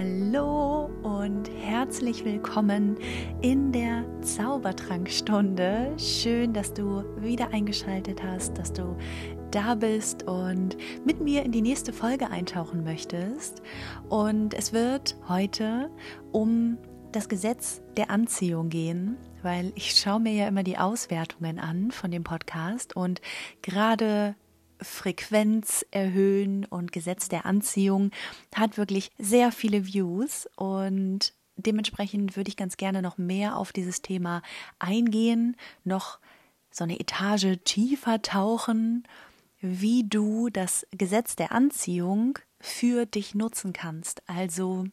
Hallo und herzlich willkommen in der Zaubertrankstunde. Schön, dass du wieder eingeschaltet hast, dass du da bist und mit mir in die nächste Folge eintauchen möchtest. Und es wird heute um das Gesetz der Anziehung gehen, weil ich schaue mir ja immer die Auswertungen an von dem Podcast und gerade Frequenz erhöhen und Gesetz der Anziehung hat wirklich sehr viele Views und dementsprechend würde ich ganz gerne noch mehr auf dieses Thema eingehen, noch so eine Etage tiefer tauchen, wie du das Gesetz der Anziehung für dich nutzen kannst. Also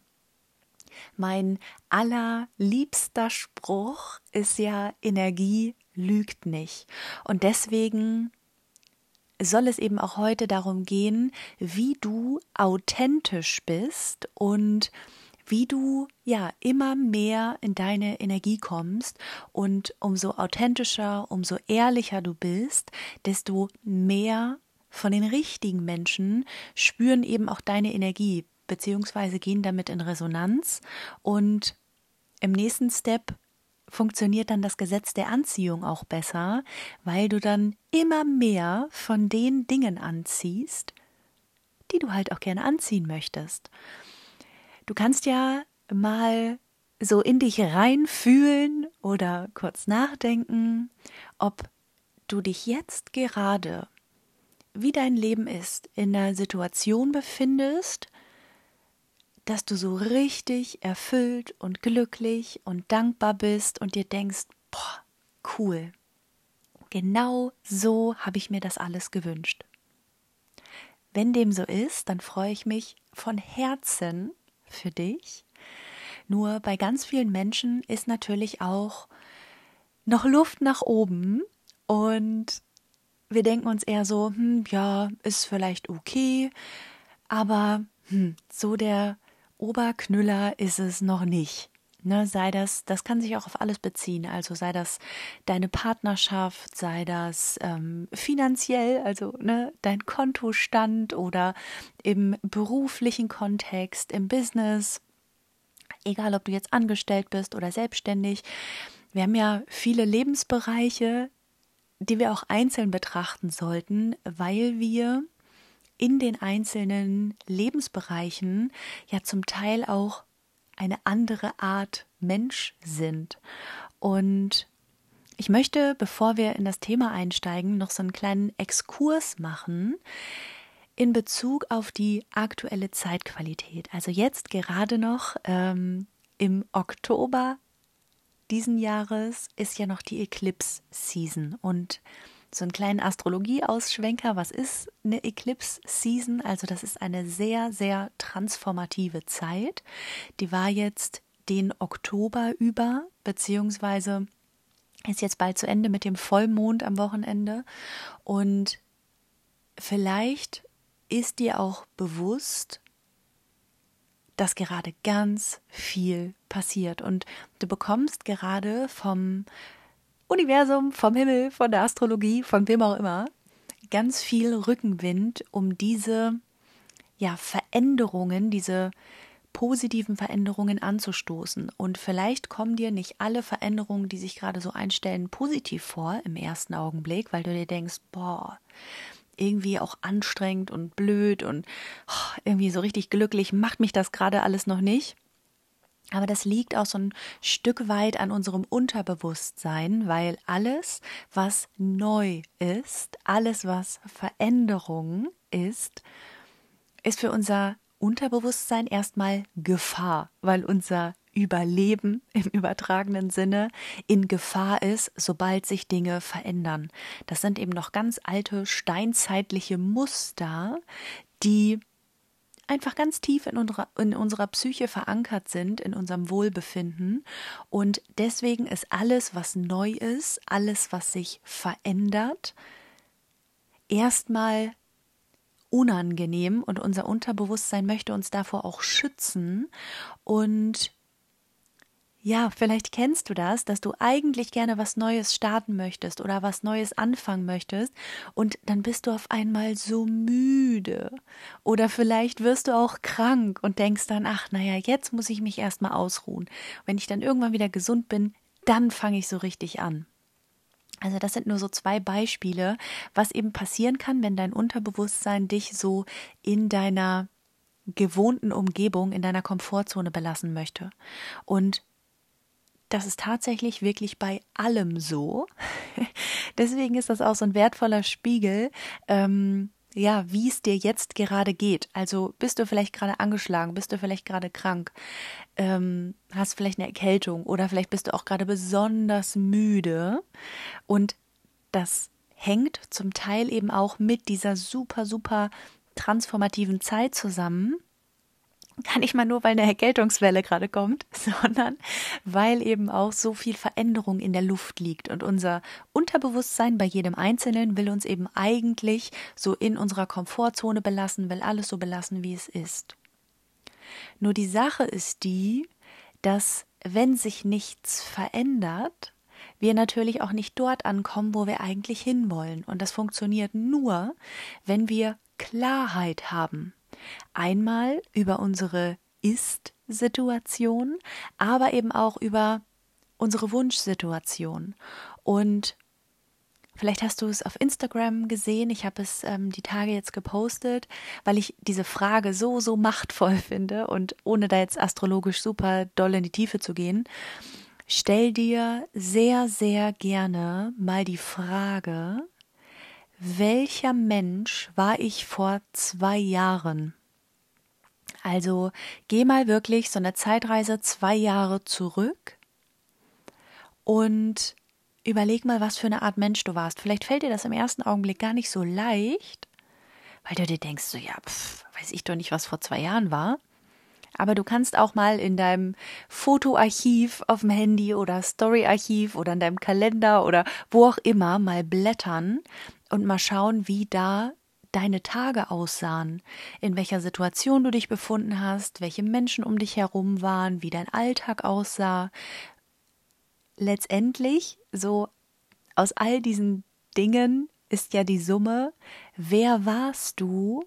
mein allerliebster Spruch ist ja Energie lügt nicht. Und deswegen soll es eben auch heute darum gehen, wie du authentisch bist und wie du ja immer mehr in deine Energie kommst. Und umso authentischer, umso ehrlicher du bist, desto mehr von den richtigen Menschen spüren eben auch deine Energie beziehungsweise gehen damit in Resonanz. Und im nächsten Step funktioniert dann das Gesetz der Anziehung auch besser, weil du dann immer mehr von den Dingen anziehst, die du halt auch gerne anziehen möchtest. Du kannst ja mal so in dich reinfühlen oder kurz nachdenken, ob du dich jetzt gerade, wie dein Leben ist, in einer Situation befindest, dass du so richtig erfüllt und glücklich und dankbar bist und dir denkst, boah, cool. Genau so habe ich mir das alles gewünscht. Wenn dem so ist, dann freue ich mich von Herzen für dich. Nur bei ganz vielen Menschen ist natürlich auch noch Luft nach oben und wir denken uns eher so, hm, ja, ist vielleicht okay, aber hm, so der Oberknüller ist es noch nicht. Ne, sei das, das kann sich auch auf alles beziehen. Also sei das deine Partnerschaft, sei das ähm, finanziell, also ne, dein Kontostand oder im beruflichen Kontext, im Business, egal ob du jetzt angestellt bist oder selbstständig. Wir haben ja viele Lebensbereiche, die wir auch einzeln betrachten sollten, weil wir in den einzelnen Lebensbereichen ja zum Teil auch eine andere Art Mensch sind. Und ich möchte, bevor wir in das Thema einsteigen, noch so einen kleinen Exkurs machen in Bezug auf die aktuelle Zeitqualität. Also jetzt gerade noch ähm, im Oktober diesen Jahres ist ja noch die Eclipse Season und so einen kleinen Astrologie-Ausschwenker. Was ist eine Eclipse-Season? Also das ist eine sehr, sehr transformative Zeit. Die war jetzt den Oktober über, beziehungsweise ist jetzt bald zu Ende mit dem Vollmond am Wochenende. Und vielleicht ist dir auch bewusst, dass gerade ganz viel passiert und du bekommst gerade vom Universum, vom Himmel, von der Astrologie, von wem auch immer, ganz viel Rückenwind, um diese ja, Veränderungen, diese positiven Veränderungen anzustoßen. Und vielleicht kommen dir nicht alle Veränderungen, die sich gerade so einstellen, positiv vor im ersten Augenblick, weil du dir denkst, boah, irgendwie auch anstrengend und blöd und oh, irgendwie so richtig glücklich macht mich das gerade alles noch nicht. Aber das liegt auch so ein Stück weit an unserem Unterbewusstsein, weil alles, was neu ist, alles, was Veränderung ist, ist für unser Unterbewusstsein erstmal Gefahr, weil unser Überleben im übertragenen Sinne in Gefahr ist, sobald sich Dinge verändern. Das sind eben noch ganz alte steinzeitliche Muster, die einfach ganz tief in unserer, in unserer Psyche verankert sind, in unserem Wohlbefinden. Und deswegen ist alles, was neu ist, alles, was sich verändert, erstmal unangenehm und unser Unterbewusstsein möchte uns davor auch schützen und ja, vielleicht kennst du das, dass du eigentlich gerne was Neues starten möchtest oder was Neues anfangen möchtest und dann bist du auf einmal so müde. Oder vielleicht wirst du auch krank und denkst dann, ach, naja, jetzt muss ich mich erstmal ausruhen. Wenn ich dann irgendwann wieder gesund bin, dann fange ich so richtig an. Also das sind nur so zwei Beispiele, was eben passieren kann, wenn dein Unterbewusstsein dich so in deiner gewohnten Umgebung, in deiner Komfortzone belassen möchte. Und das ist tatsächlich wirklich bei allem so. Deswegen ist das auch so ein wertvoller Spiegel, ähm, ja, wie es dir jetzt gerade geht. Also bist du vielleicht gerade angeschlagen, bist du vielleicht gerade krank, ähm, hast vielleicht eine Erkältung oder vielleicht bist du auch gerade besonders müde. Und das hängt zum Teil eben auch mit dieser super, super transformativen Zeit zusammen, gar nicht mal nur, weil eine Erkältungswelle gerade kommt, sondern weil eben auch so viel Veränderung in der Luft liegt. Und unser Unterbewusstsein bei jedem Einzelnen will uns eben eigentlich so in unserer Komfortzone belassen, will alles so belassen, wie es ist. Nur die Sache ist die, dass wenn sich nichts verändert, wir natürlich auch nicht dort ankommen, wo wir eigentlich hinwollen. Und das funktioniert nur, wenn wir Klarheit haben. Einmal über unsere Ist-Situation, aber eben auch über unsere Wunschsituation. Und Vielleicht hast du es auf Instagram gesehen. Ich habe es ähm, die Tage jetzt gepostet, weil ich diese Frage so, so machtvoll finde und ohne da jetzt astrologisch super doll in die Tiefe zu gehen, stell dir sehr, sehr gerne mal die Frage, welcher Mensch war ich vor zwei Jahren? Also geh mal wirklich so eine Zeitreise zwei Jahre zurück und überleg mal, was für eine Art Mensch du warst. Vielleicht fällt dir das im ersten Augenblick gar nicht so leicht, weil du dir denkst, so ja, pf, weiß ich doch nicht, was vor zwei Jahren war. Aber du kannst auch mal in deinem Fotoarchiv auf dem Handy oder Storyarchiv oder in deinem Kalender oder wo auch immer mal blättern und mal schauen, wie da deine Tage aussahen, in welcher Situation du dich befunden hast, welche Menschen um dich herum waren, wie dein Alltag aussah. Letztendlich, so aus all diesen Dingen ist ja die Summe, wer warst du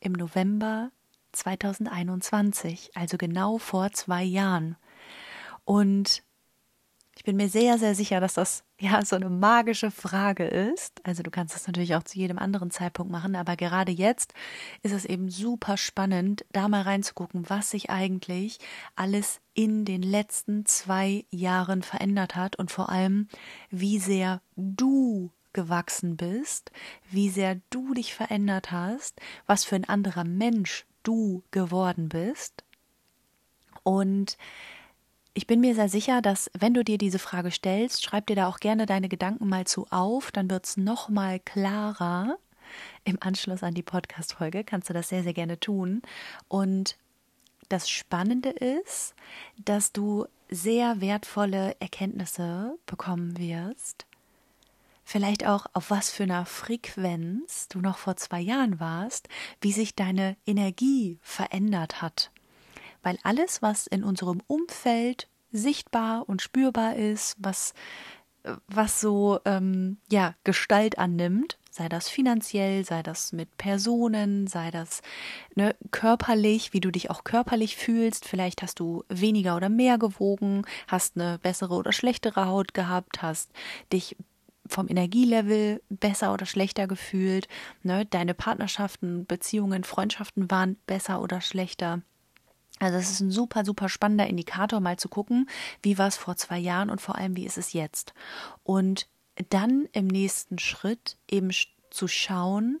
im November 2021, also genau vor zwei Jahren. Und ich bin mir sehr, sehr sicher, dass das ja so eine magische Frage ist. Also du kannst das natürlich auch zu jedem anderen Zeitpunkt machen, aber gerade jetzt ist es eben super spannend, da mal reinzugucken, was sich eigentlich alles in den letzten zwei Jahren verändert hat und vor allem, wie sehr du gewachsen bist, wie sehr du dich verändert hast, was für ein anderer Mensch du geworden bist. Und ich bin mir sehr sicher, dass wenn du dir diese Frage stellst, schreib dir da auch gerne deine Gedanken mal zu auf, dann wird es noch mal klarer. Im Anschluss an die Podcast-Folge kannst du das sehr, sehr gerne tun. Und das Spannende ist, dass du sehr wertvolle Erkenntnisse bekommen wirst. Vielleicht auch, auf was für einer Frequenz du noch vor zwei Jahren warst, wie sich deine Energie verändert hat weil alles, was in unserem Umfeld sichtbar und spürbar ist, was, was so ähm, ja, Gestalt annimmt, sei das finanziell, sei das mit Personen, sei das ne, körperlich, wie du dich auch körperlich fühlst. Vielleicht hast du weniger oder mehr gewogen, hast eine bessere oder schlechtere Haut gehabt, hast dich vom Energielevel besser oder schlechter gefühlt. Ne? Deine Partnerschaften, Beziehungen, Freundschaften waren besser oder schlechter. Also es ist ein super, super spannender Indikator, mal zu gucken, wie war es vor zwei Jahren und vor allem, wie ist es jetzt. Und dann im nächsten Schritt eben zu schauen,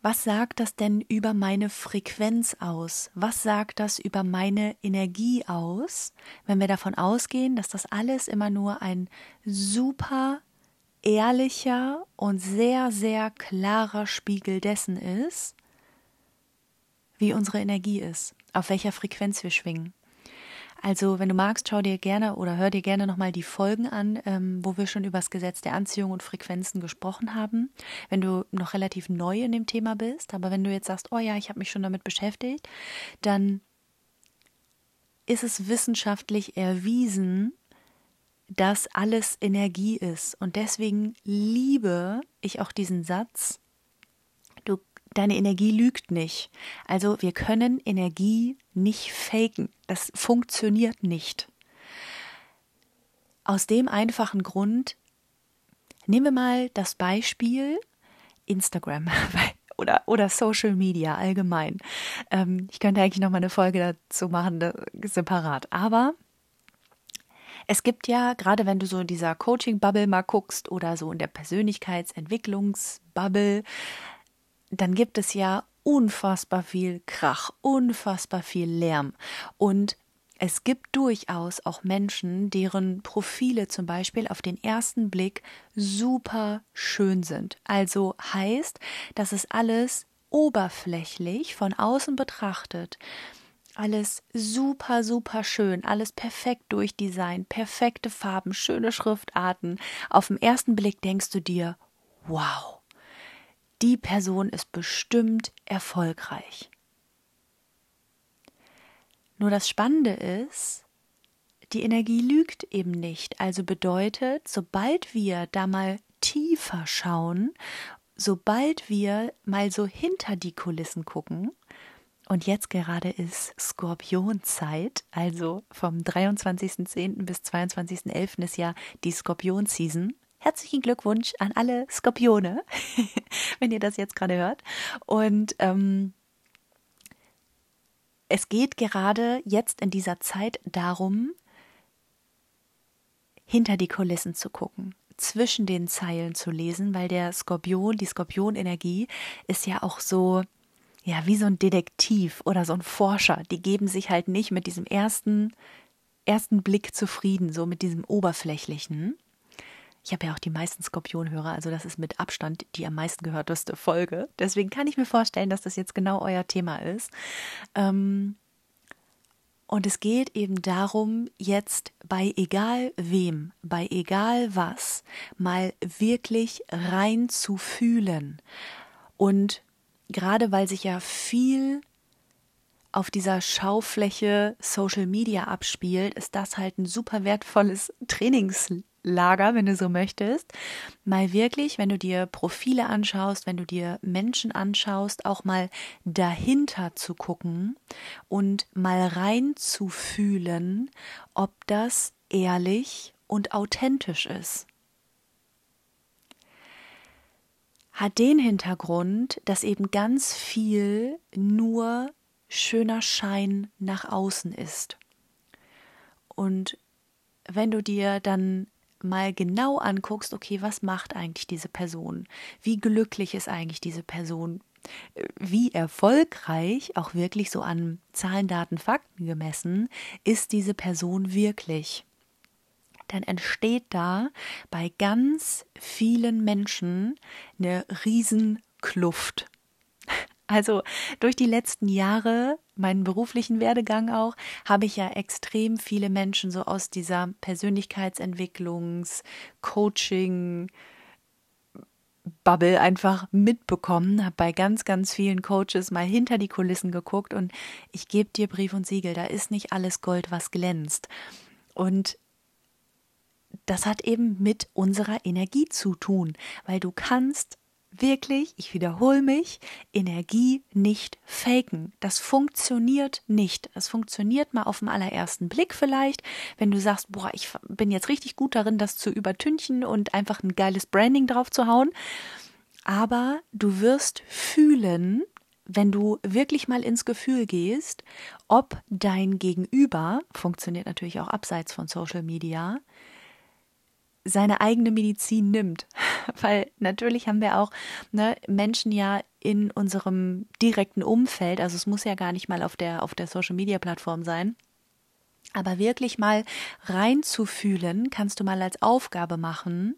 was sagt das denn über meine Frequenz aus? Was sagt das über meine Energie aus, wenn wir davon ausgehen, dass das alles immer nur ein super ehrlicher und sehr, sehr klarer Spiegel dessen ist, wie unsere Energie ist, auf welcher Frequenz wir schwingen. Also, wenn du magst, schau dir gerne oder hör dir gerne nochmal die Folgen an, ähm, wo wir schon über das Gesetz der Anziehung und Frequenzen gesprochen haben. Wenn du noch relativ neu in dem Thema bist, aber wenn du jetzt sagst, oh ja, ich habe mich schon damit beschäftigt, dann ist es wissenschaftlich erwiesen, dass alles Energie ist. Und deswegen liebe ich auch diesen Satz, deine Energie lügt nicht. Also wir können Energie nicht faken. Das funktioniert nicht. Aus dem einfachen Grund, nehmen wir mal das Beispiel Instagram oder, oder Social Media allgemein. Ähm, ich könnte eigentlich noch mal eine Folge dazu machen, separat. Aber es gibt ja, gerade wenn du so in dieser Coaching-Bubble mal guckst oder so in der Persönlichkeitsentwicklungs-Bubble, dann gibt es ja unfassbar viel Krach, unfassbar viel Lärm. Und es gibt durchaus auch Menschen, deren Profile zum Beispiel auf den ersten Blick super schön sind. Also heißt, dass es alles oberflächlich von außen betrachtet alles super, super schön, alles perfekt durchdesignt, perfekte Farben, schöne Schriftarten. Auf den ersten Blick denkst du dir, wow, die Person ist bestimmt erfolgreich. Nur das Spannende ist, die Energie lügt eben nicht. Also bedeutet, sobald wir da mal tiefer schauen, sobald wir mal so hinter die Kulissen gucken, und jetzt gerade ist Skorpionzeit, also vom 23.10. bis 22.11. ist ja die Skorpion-Season. Herzlichen Glückwunsch an alle Skorpione, wenn ihr das jetzt gerade hört. Und ähm, es geht gerade jetzt in dieser Zeit darum, hinter die Kulissen zu gucken, zwischen den Zeilen zu lesen, weil der Skorpion, die Skorpionenergie ist ja auch so ja, wie so ein Detektiv oder so ein Forscher, die geben sich halt nicht mit diesem ersten, ersten Blick zufrieden, so mit diesem oberflächlichen. Ich habe ja auch die meisten Skorpionhörer, also das ist mit Abstand die am meisten gehörteste Folge. Deswegen kann ich mir vorstellen, dass das jetzt genau euer Thema ist. Ähm, und es geht eben darum, jetzt bei egal wem, bei egal was, mal wirklich rein zu fühlen und gerade weil sich ja viel auf dieser Schaufläche Social Media abspielt, ist das halt ein super wertvolles Trainingslager, wenn du so möchtest. Mal wirklich, wenn du dir Profile anschaust, wenn du dir Menschen anschaust, auch mal dahinter zu gucken und mal rein zu fühlen, ob das ehrlich und authentisch ist. hat den Hintergrund, dass eben ganz viel nur schöner Schein nach außen ist. Und wenn du dir dann mal genau anguckst, okay, was macht eigentlich diese Person? Wie glücklich ist eigentlich diese Person? Wie erfolgreich, auch wirklich so an Zahlen, Daten, Fakten gemessen, ist diese Person wirklich? dann entsteht da bei ganz vielen Menschen eine Riesenkluft. Also durch die letzten Jahre, meinen beruflichen Werdegang auch, habe ich ja extrem viele Menschen so aus dieser Persönlichkeitsentwicklungs-, Coaching, Bubble einfach mitbekommen, habe bei ganz, ganz vielen Coaches mal hinter die Kulissen geguckt und ich gebe dir Brief und Siegel, da ist nicht alles Gold, was glänzt. Und das hat eben mit unserer Energie zu tun, weil du kannst wirklich, ich wiederhole mich, Energie nicht faken. Das funktioniert nicht. Das funktioniert mal auf den allerersten Blick vielleicht, wenn du sagst, boah, ich bin jetzt richtig gut darin, das zu übertünchen und einfach ein geiles Branding drauf zu hauen. Aber du wirst fühlen, wenn du wirklich mal ins Gefühl gehst, ob dein Gegenüber, funktioniert natürlich auch abseits von Social Media, seine eigene Medizin nimmt. Weil natürlich haben wir auch ne, Menschen ja in unserem direkten Umfeld, also es muss ja gar nicht mal auf der, auf der Social Media Plattform sein, aber wirklich mal reinzufühlen, kannst du mal als Aufgabe machen,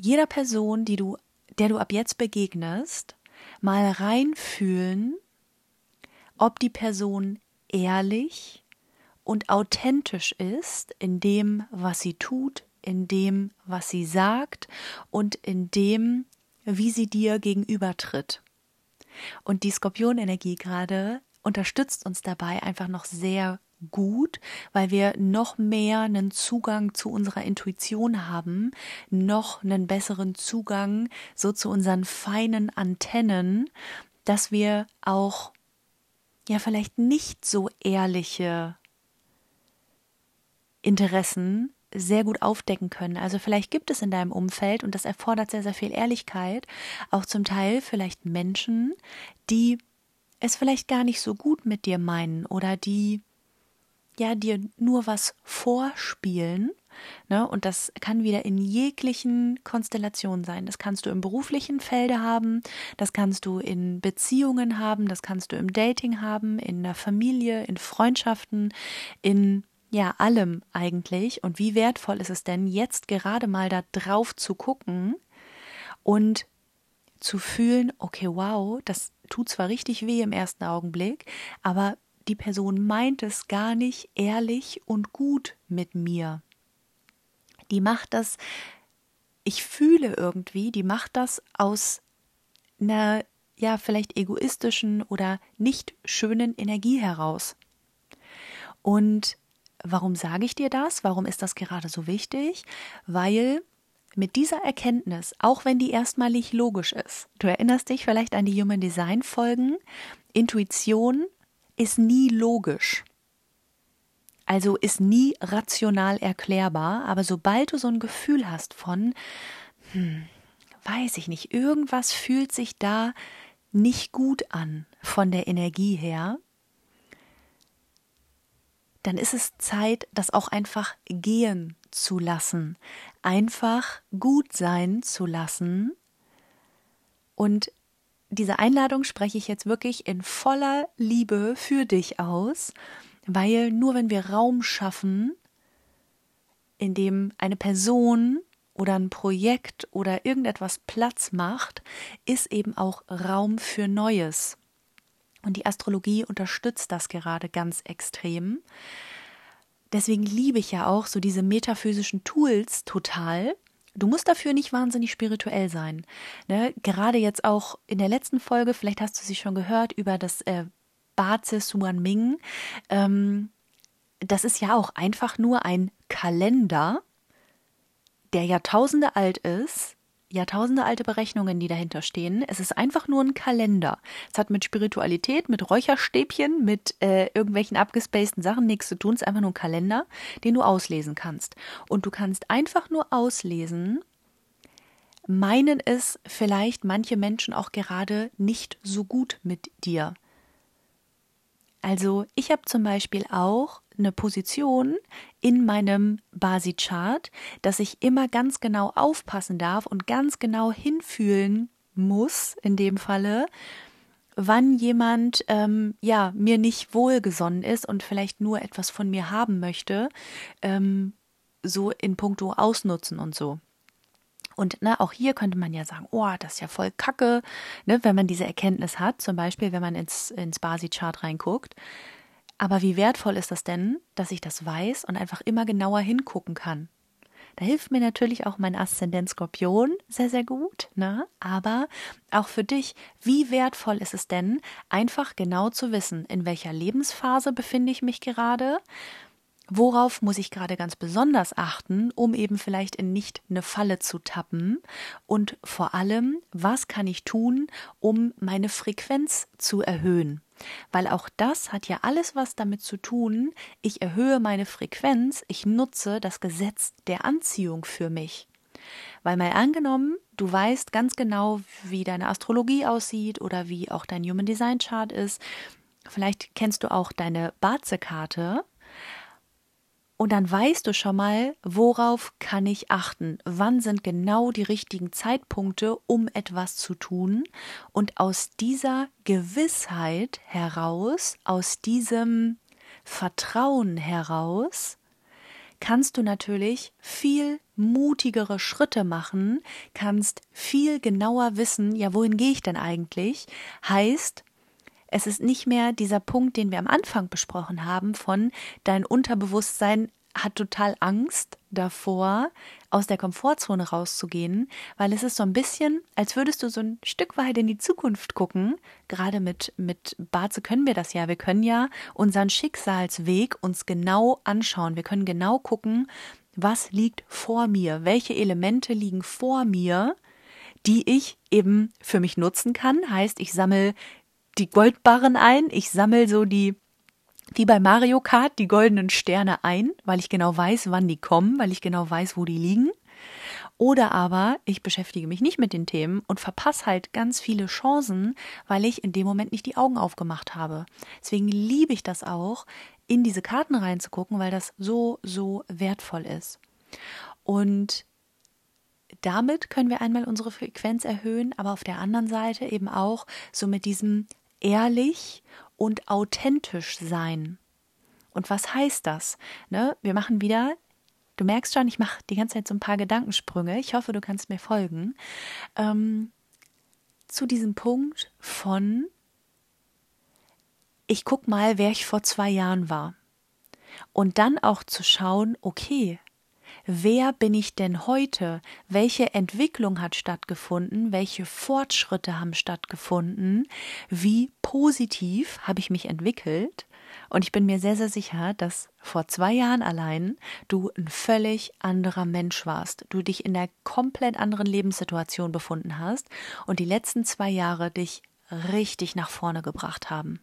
jeder Person, die du, der du ab jetzt begegnest, mal reinfühlen, ob die Person ehrlich und authentisch ist in dem, was sie tut, in dem, was sie sagt und in dem, wie sie dir gegenübertritt. Und die Skorpionenergie gerade unterstützt uns dabei einfach noch sehr gut, weil wir noch mehr einen Zugang zu unserer Intuition haben, noch einen besseren Zugang so zu unseren feinen Antennen, dass wir auch ja vielleicht nicht so ehrliche Interessen sehr gut aufdecken können. Also vielleicht gibt es in deinem Umfeld, und das erfordert sehr, sehr viel Ehrlichkeit, auch zum Teil vielleicht Menschen, die es vielleicht gar nicht so gut mit dir meinen oder die ja dir nur was vorspielen. Ne? Und das kann wieder in jeglichen Konstellationen sein. Das kannst du im beruflichen Felde haben, das kannst du in Beziehungen haben, das kannst du im Dating haben, in der Familie, in Freundschaften, in ja, allem eigentlich. Und wie wertvoll ist es denn, jetzt gerade mal da drauf zu gucken und zu fühlen, okay, wow, das tut zwar richtig weh im ersten Augenblick, aber die Person meint es gar nicht ehrlich und gut mit mir. Die macht das, ich fühle irgendwie, die macht das aus einer, ja, vielleicht egoistischen oder nicht schönen Energie heraus. Und Warum sage ich dir das? Warum ist das gerade so wichtig? Weil mit dieser Erkenntnis, auch wenn die erstmal nicht logisch ist, du erinnerst dich vielleicht an die Human Design Folgen, Intuition ist nie logisch. Also ist nie rational erklärbar, aber sobald du so ein Gefühl hast von, hm, weiß ich nicht, irgendwas fühlt sich da nicht gut an von der Energie her, dann ist es Zeit, das auch einfach gehen zu lassen, einfach gut sein zu lassen. Und diese Einladung spreche ich jetzt wirklich in voller Liebe für dich aus, weil nur wenn wir Raum schaffen, in dem eine Person oder ein Projekt oder irgendetwas Platz macht, ist eben auch Raum für Neues. Und die Astrologie unterstützt das gerade ganz extrem. Deswegen liebe ich ja auch so diese metaphysischen Tools total. Du musst dafür nicht wahnsinnig spirituell sein. Ne? Gerade jetzt auch in der letzten Folge, vielleicht hast du sie schon gehört, über das äh, Bazi Suan Ming. Ähm, das ist ja auch einfach nur ein Kalender, der Jahrtausende alt ist, Jahrtausende alte Berechnungen, die dahinter stehen. Es ist einfach nur ein Kalender. Es hat mit Spiritualität, mit Räucherstäbchen, mit äh, irgendwelchen abgespaceden Sachen nichts zu tun. Es ist einfach nur ein Kalender, den du auslesen kannst. Und du kannst einfach nur auslesen, meinen es vielleicht manche Menschen auch gerade nicht so gut mit dir. Also ich habe zum Beispiel auch eine Position in meinem Basi-Chart, dass ich immer ganz genau aufpassen darf und ganz genau hinfühlen muss, in dem Falle, wann jemand ähm, ja mir nicht wohlgesonnen ist und vielleicht nur etwas von mir haben möchte, ähm, so in puncto ausnutzen und so. Und ne, auch hier könnte man ja sagen, oh, das ist ja voll Kacke, ne, wenn man diese Erkenntnis hat, zum Beispiel, wenn man ins, ins Basi-Chart reinguckt. Aber wie wertvoll ist das denn, dass ich das weiß und einfach immer genauer hingucken kann? Da hilft mir natürlich auch mein Aszendent Skorpion sehr, sehr gut, ne? Aber auch für dich, wie wertvoll ist es denn, einfach genau zu wissen, in welcher Lebensphase befinde ich mich gerade? Worauf muss ich gerade ganz besonders achten, um eben vielleicht in nicht eine Falle zu tappen? Und vor allem, was kann ich tun, um meine Frequenz zu erhöhen? Weil auch das hat ja alles was damit zu tun, ich erhöhe meine Frequenz, ich nutze das Gesetz der Anziehung für mich. Weil mal angenommen, du weißt ganz genau, wie deine Astrologie aussieht oder wie auch dein Human Design Chart ist. Vielleicht kennst du auch deine Baze-Karte und dann weißt du schon mal, worauf kann ich achten? Wann sind genau die richtigen Zeitpunkte, um etwas zu tun? Und aus dieser Gewissheit heraus, aus diesem Vertrauen heraus, kannst du natürlich viel mutigere Schritte machen, kannst viel genauer wissen, ja, wohin gehe ich denn eigentlich? Heißt, es ist nicht mehr dieser Punkt, den wir am Anfang besprochen haben, von dein Unterbewusstsein hat total Angst davor, aus der Komfortzone rauszugehen, weil es ist so ein bisschen, als würdest du so ein Stück weit in die Zukunft gucken. Gerade mit, mit Barze können wir das ja. Wir können ja unseren Schicksalsweg uns genau anschauen. Wir können genau gucken, was liegt vor mir, welche Elemente liegen vor mir, die ich eben für mich nutzen kann. Heißt, ich sammle die Goldbarren ein, ich sammle so die wie bei Mario Kart die goldenen Sterne ein, weil ich genau weiß, wann die kommen, weil ich genau weiß, wo die liegen. Oder aber ich beschäftige mich nicht mit den Themen und verpasse halt ganz viele Chancen, weil ich in dem Moment nicht die Augen aufgemacht habe. Deswegen liebe ich das auch, in diese Karten reinzugucken, weil das so, so wertvoll ist. Und damit können wir einmal unsere Frequenz erhöhen, aber auf der anderen Seite eben auch so mit diesem ehrlich und authentisch sein. Und was heißt das? Ne? Wir machen wieder, du merkst schon, ich mache die ganze Zeit so ein paar Gedankensprünge. Ich hoffe, du kannst mir folgen. Ähm, zu diesem Punkt von, ich guck mal, wer ich vor zwei Jahren war. Und dann auch zu schauen, okay, wer bin ich denn heute? Welche Entwicklung hat stattgefunden? Welche Fortschritte haben stattgefunden? Wie positiv habe ich mich entwickelt? Und ich bin mir sehr, sehr sicher, dass vor zwei Jahren allein du ein völlig anderer Mensch warst. Du dich in einer komplett anderen Lebenssituation befunden hast und die letzten zwei Jahre dich richtig nach vorne gebracht haben.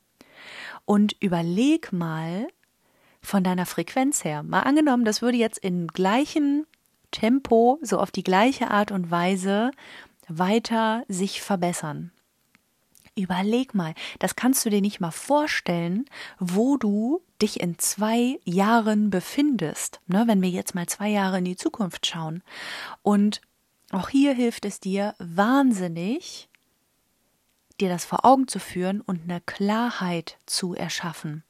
Und überleg mal, von deiner Frequenz her. Mal angenommen, das würde jetzt in gleichem Tempo, so auf die gleiche Art und Weise weiter sich verbessern. Überleg mal, das kannst du dir nicht mal vorstellen, wo du dich in zwei Jahren befindest, ne, wenn wir jetzt mal zwei Jahre in die Zukunft schauen. Und auch hier hilft es dir wahnsinnig, dir das vor Augen zu führen und eine Klarheit zu erschaffen,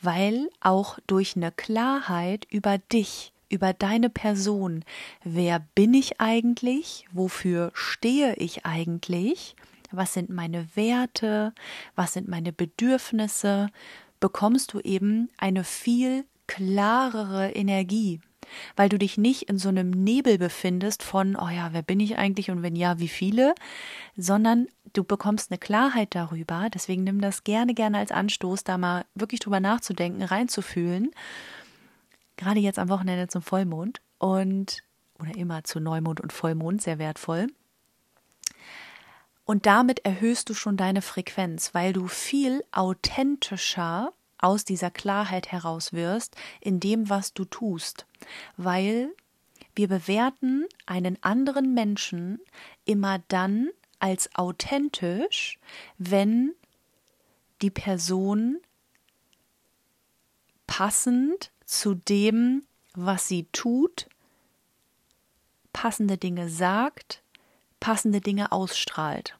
weil auch durch eine Klarheit über dich, über deine Person, wer bin ich eigentlich, wofür stehe ich eigentlich, was sind meine Werte, was sind meine Bedürfnisse, bekommst du eben eine viel klarere Energie, weil du dich nicht in so einem Nebel befindest von, oh ja, wer bin ich eigentlich und wenn ja, wie viele, sondern du bekommst eine Klarheit darüber. Deswegen nimm das gerne, gerne als Anstoß, da mal wirklich drüber nachzudenken, reinzufühlen. Gerade jetzt am Wochenende zum Vollmond und oder immer zu Neumond und Vollmond, sehr wertvoll. Und damit erhöhst du schon deine Frequenz, weil du viel authentischer aus dieser Klarheit heraus wirst in dem, was du tust. Weil wir bewerten einen anderen Menschen immer dann als authentisch, wenn die Person passend zu dem, was sie tut, passende Dinge sagt, passende Dinge ausstrahlt.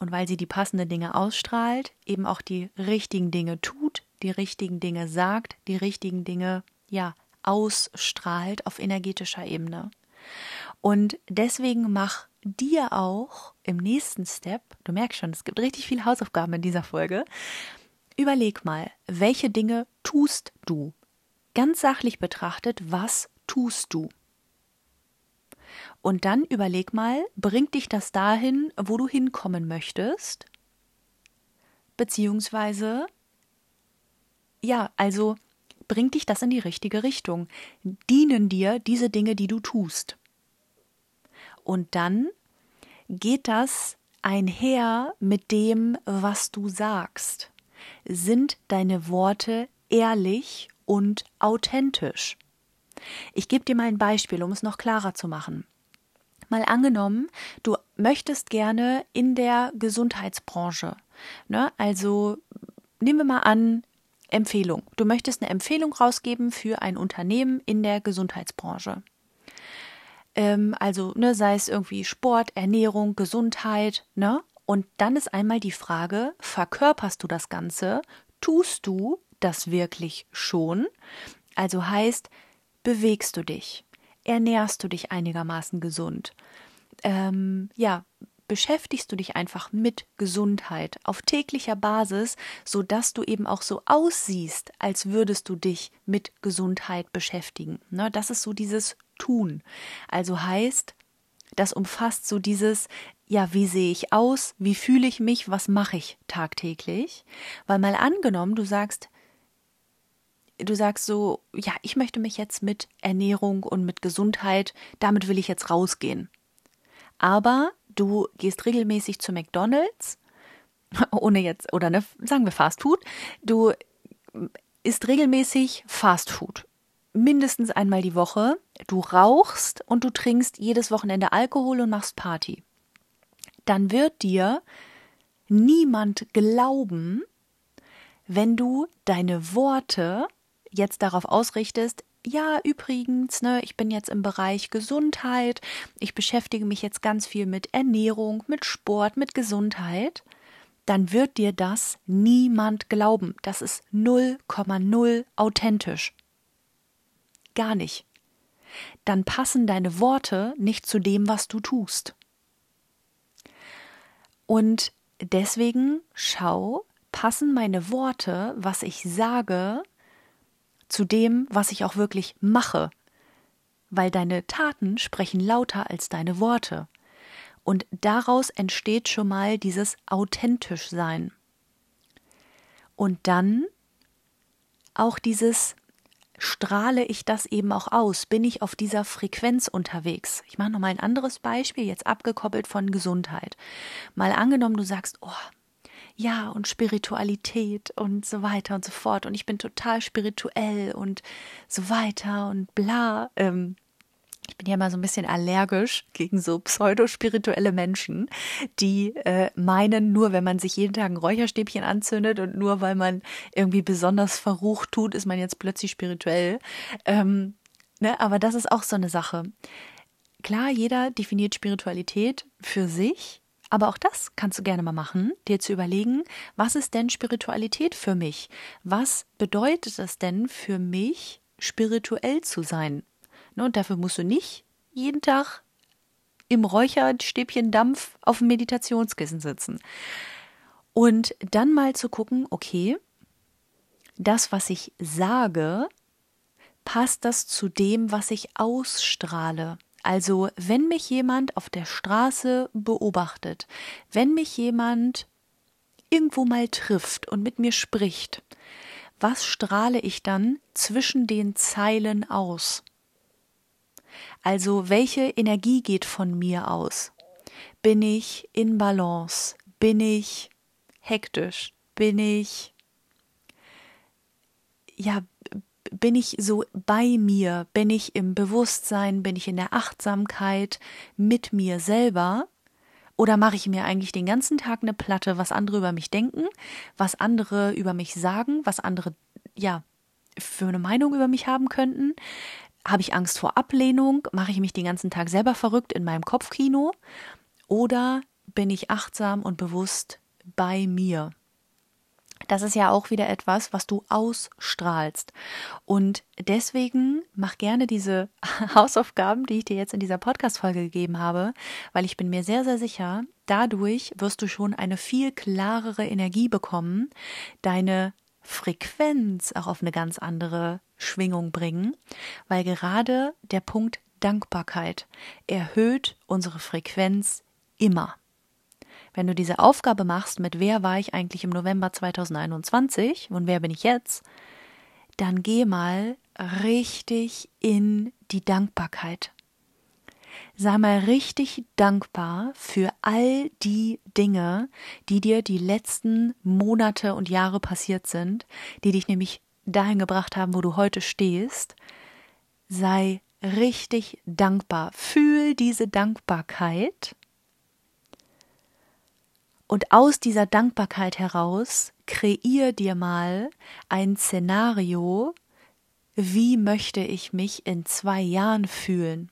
Und weil sie die passenden Dinge ausstrahlt, eben auch die richtigen Dinge tut, die richtigen Dinge sagt, die richtigen Dinge, ja, ausstrahlt auf energetischer Ebene. Und deswegen mach dir auch im nächsten Step, du merkst schon, es gibt richtig viele Hausaufgaben in dieser Folge, überleg mal, welche Dinge tust du? Ganz sachlich betrachtet, was tust du? Und dann überleg mal, bringt dich das dahin, wo du hinkommen möchtest? Beziehungsweise, ja, also bringt dich das in die richtige Richtung? Dienen dir diese Dinge, die du tust? Und dann geht das einher mit dem, was du sagst. Sind deine Worte ehrlich und authentisch? Ich gebe dir mal ein Beispiel, um es noch klarer zu machen. Mal angenommen, du möchtest gerne in der Gesundheitsbranche, ne? also nehmen wir mal an, Empfehlung. Du möchtest eine Empfehlung rausgeben für ein Unternehmen in der Gesundheitsbranche. Ähm, also, ne, sei es irgendwie Sport, Ernährung, Gesundheit, ne? Und dann ist einmal die Frage, verkörperst du das Ganze? Tust du das wirklich schon? Also heißt, bewegst du dich? Ernährst du dich einigermaßen gesund? Ähm, ja, beschäftigst du dich einfach mit Gesundheit auf täglicher Basis, so dass du eben auch so aussiehst, als würdest du dich mit Gesundheit beschäftigen. Ne, das ist so dieses Tun. Also heißt, das umfasst so dieses, ja, wie sehe ich aus, wie fühle ich mich, was mache ich tagtäglich? Weil mal angenommen, du sagst, du sagst so, ja, ich möchte mich jetzt mit Ernährung und mit Gesundheit, damit will ich jetzt rausgehen. Aber du gehst regelmäßig zu McDonald's, ohne jetzt, oder ne, sagen wir Fast Food, du isst regelmäßig Fast Food. Mindestens einmal die Woche. Du rauchst und du trinkst jedes Wochenende Alkohol und machst Party. Dann wird dir niemand glauben, wenn du deine Worte jetzt darauf ausrichtest, ja, übrigens, ne, ich bin jetzt im Bereich Gesundheit, ich beschäftige mich jetzt ganz viel mit Ernährung, mit Sport, mit Gesundheit, dann wird dir das niemand glauben. Das ist 0,0 authentisch. Gar nicht. Dann passen deine Worte nicht zu dem, was du tust. Und deswegen schau, passen meine Worte, was ich sage, zu dem, was ich auch wirklich mache, weil deine Taten sprechen lauter als deine Worte. Und daraus entsteht schon mal dieses authentisch sein. Und dann auch dieses strahle ich das eben auch aus? Bin ich auf dieser Frequenz unterwegs? Ich mache noch mal ein anderes Beispiel, jetzt abgekoppelt von Gesundheit. Mal angenommen, du sagst, oh, ja, und Spiritualität und so weiter und so fort. Und ich bin total spirituell und so weiter und bla. Ähm, ich bin ja mal so ein bisschen allergisch gegen so pseudospirituelle Menschen, die äh, meinen, nur wenn man sich jeden Tag ein Räucherstäbchen anzündet und nur weil man irgendwie besonders verrucht tut, ist man jetzt plötzlich spirituell. Ähm, ne, aber das ist auch so eine Sache. Klar, jeder definiert Spiritualität für sich aber auch das kannst du gerne mal machen, dir zu überlegen, was ist denn Spiritualität für mich? Was bedeutet es denn für mich, spirituell zu sein? Ne, und dafür musst du nicht jeden Tag im Räucherstäbchen Dampf auf dem Meditationskissen sitzen. Und dann mal zu gucken, okay, das, was ich sage, passt das zu dem, was ich ausstrahle? Also, wenn mich jemand auf der Straße beobachtet, wenn mich jemand irgendwo mal trifft und mit mir spricht, was strahle ich dann zwischen den Zeilen aus? Also, welche Energie geht von mir aus? Bin ich in Balance? Bin ich hektisch? Bin ich ja, bin ich so bei mir, bin ich im Bewusstsein, bin ich in der Achtsamkeit mit mir selber? Oder mache ich mir eigentlich den ganzen Tag eine Platte, was andere über mich denken, was andere über mich sagen, was andere, ja, für eine Meinung über mich haben könnten? Habe ich Angst vor Ablehnung? Mache ich mich den ganzen Tag selber verrückt in meinem Kopfkino? Oder bin ich achtsam und bewusst bei mir? Das ist ja auch wieder etwas, was du ausstrahlst. Und deswegen mach gerne diese Hausaufgaben, die ich dir jetzt in dieser Podcast-Folge gegeben habe, weil ich bin mir sehr, sehr sicher, dadurch wirst du schon eine viel klarere Energie bekommen, deine Frequenz auch auf eine ganz andere Schwingung bringen, weil gerade der Punkt Dankbarkeit erhöht unsere Frequenz immer wenn du diese Aufgabe machst mit wer war ich eigentlich im November 2021 und wer bin ich jetzt, dann geh mal richtig in die Dankbarkeit. Sei mal richtig dankbar für all die Dinge, die dir die letzten Monate und Jahre passiert sind, die dich nämlich dahin gebracht haben, wo du heute stehst. Sei richtig dankbar. Fühl diese Dankbarkeit und aus dieser Dankbarkeit heraus kreier dir mal ein Szenario, wie möchte ich mich in zwei Jahren fühlen?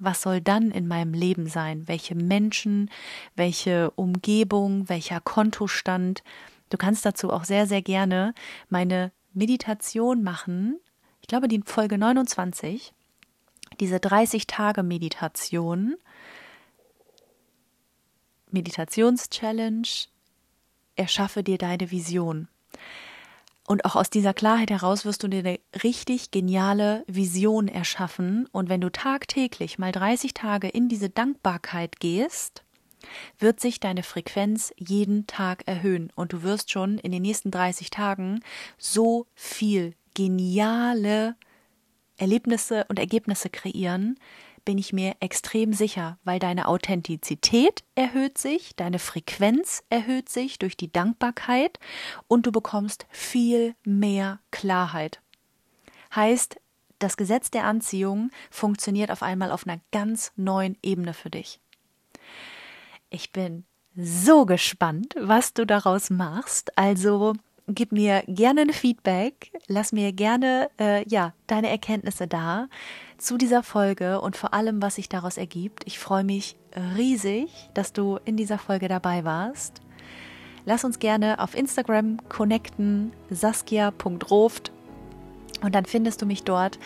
Was soll dann in meinem Leben sein? Welche Menschen, welche Umgebung, welcher Kontostand? Du kannst dazu auch sehr, sehr gerne meine Meditation machen. Ich glaube, die Folge 29, diese 30 Tage Meditation, Meditationschallenge, erschaffe dir deine Vision. Und auch aus dieser Klarheit heraus wirst du dir eine richtig geniale Vision erschaffen. Und wenn du tagtäglich mal 30 Tage in diese Dankbarkeit gehst, wird sich deine Frequenz jeden Tag erhöhen. Und du wirst schon in den nächsten 30 Tagen so viel geniale Erlebnisse und Ergebnisse kreieren, bin ich mir extrem sicher, weil deine Authentizität erhöht sich, deine Frequenz erhöht sich durch die Dankbarkeit und du bekommst viel mehr Klarheit. Heißt, das Gesetz der Anziehung funktioniert auf einmal auf einer ganz neuen Ebene für dich. Ich bin so gespannt, was du daraus machst. Also gib mir gerne ein Feedback, lass mir gerne äh, ja deine Erkenntnisse da zu dieser Folge und vor allem, was sich daraus ergibt. Ich freue mich riesig, dass du in dieser Folge dabei warst. Lass uns gerne auf Instagram connecten, saskia.roft und dann findest du mich dort.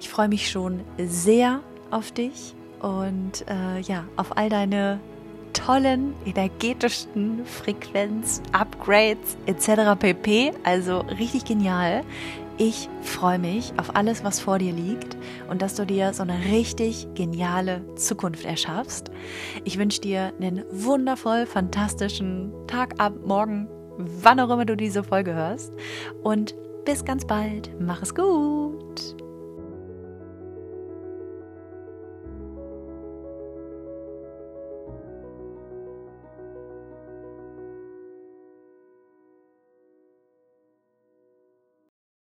Ich freue mich schon sehr auf dich und äh, ja, auf all deine tollen energetischen Frequenz-Upgrades etc. pp. Also richtig genial. Ich freue mich auf alles, was vor dir liegt und dass du dir so eine richtig geniale Zukunft erschaffst. Ich wünsche dir einen wundervoll fantastischen Tag, Abend, Morgen, wann auch immer du diese Folge hörst. Und bis ganz bald. Mach es gut.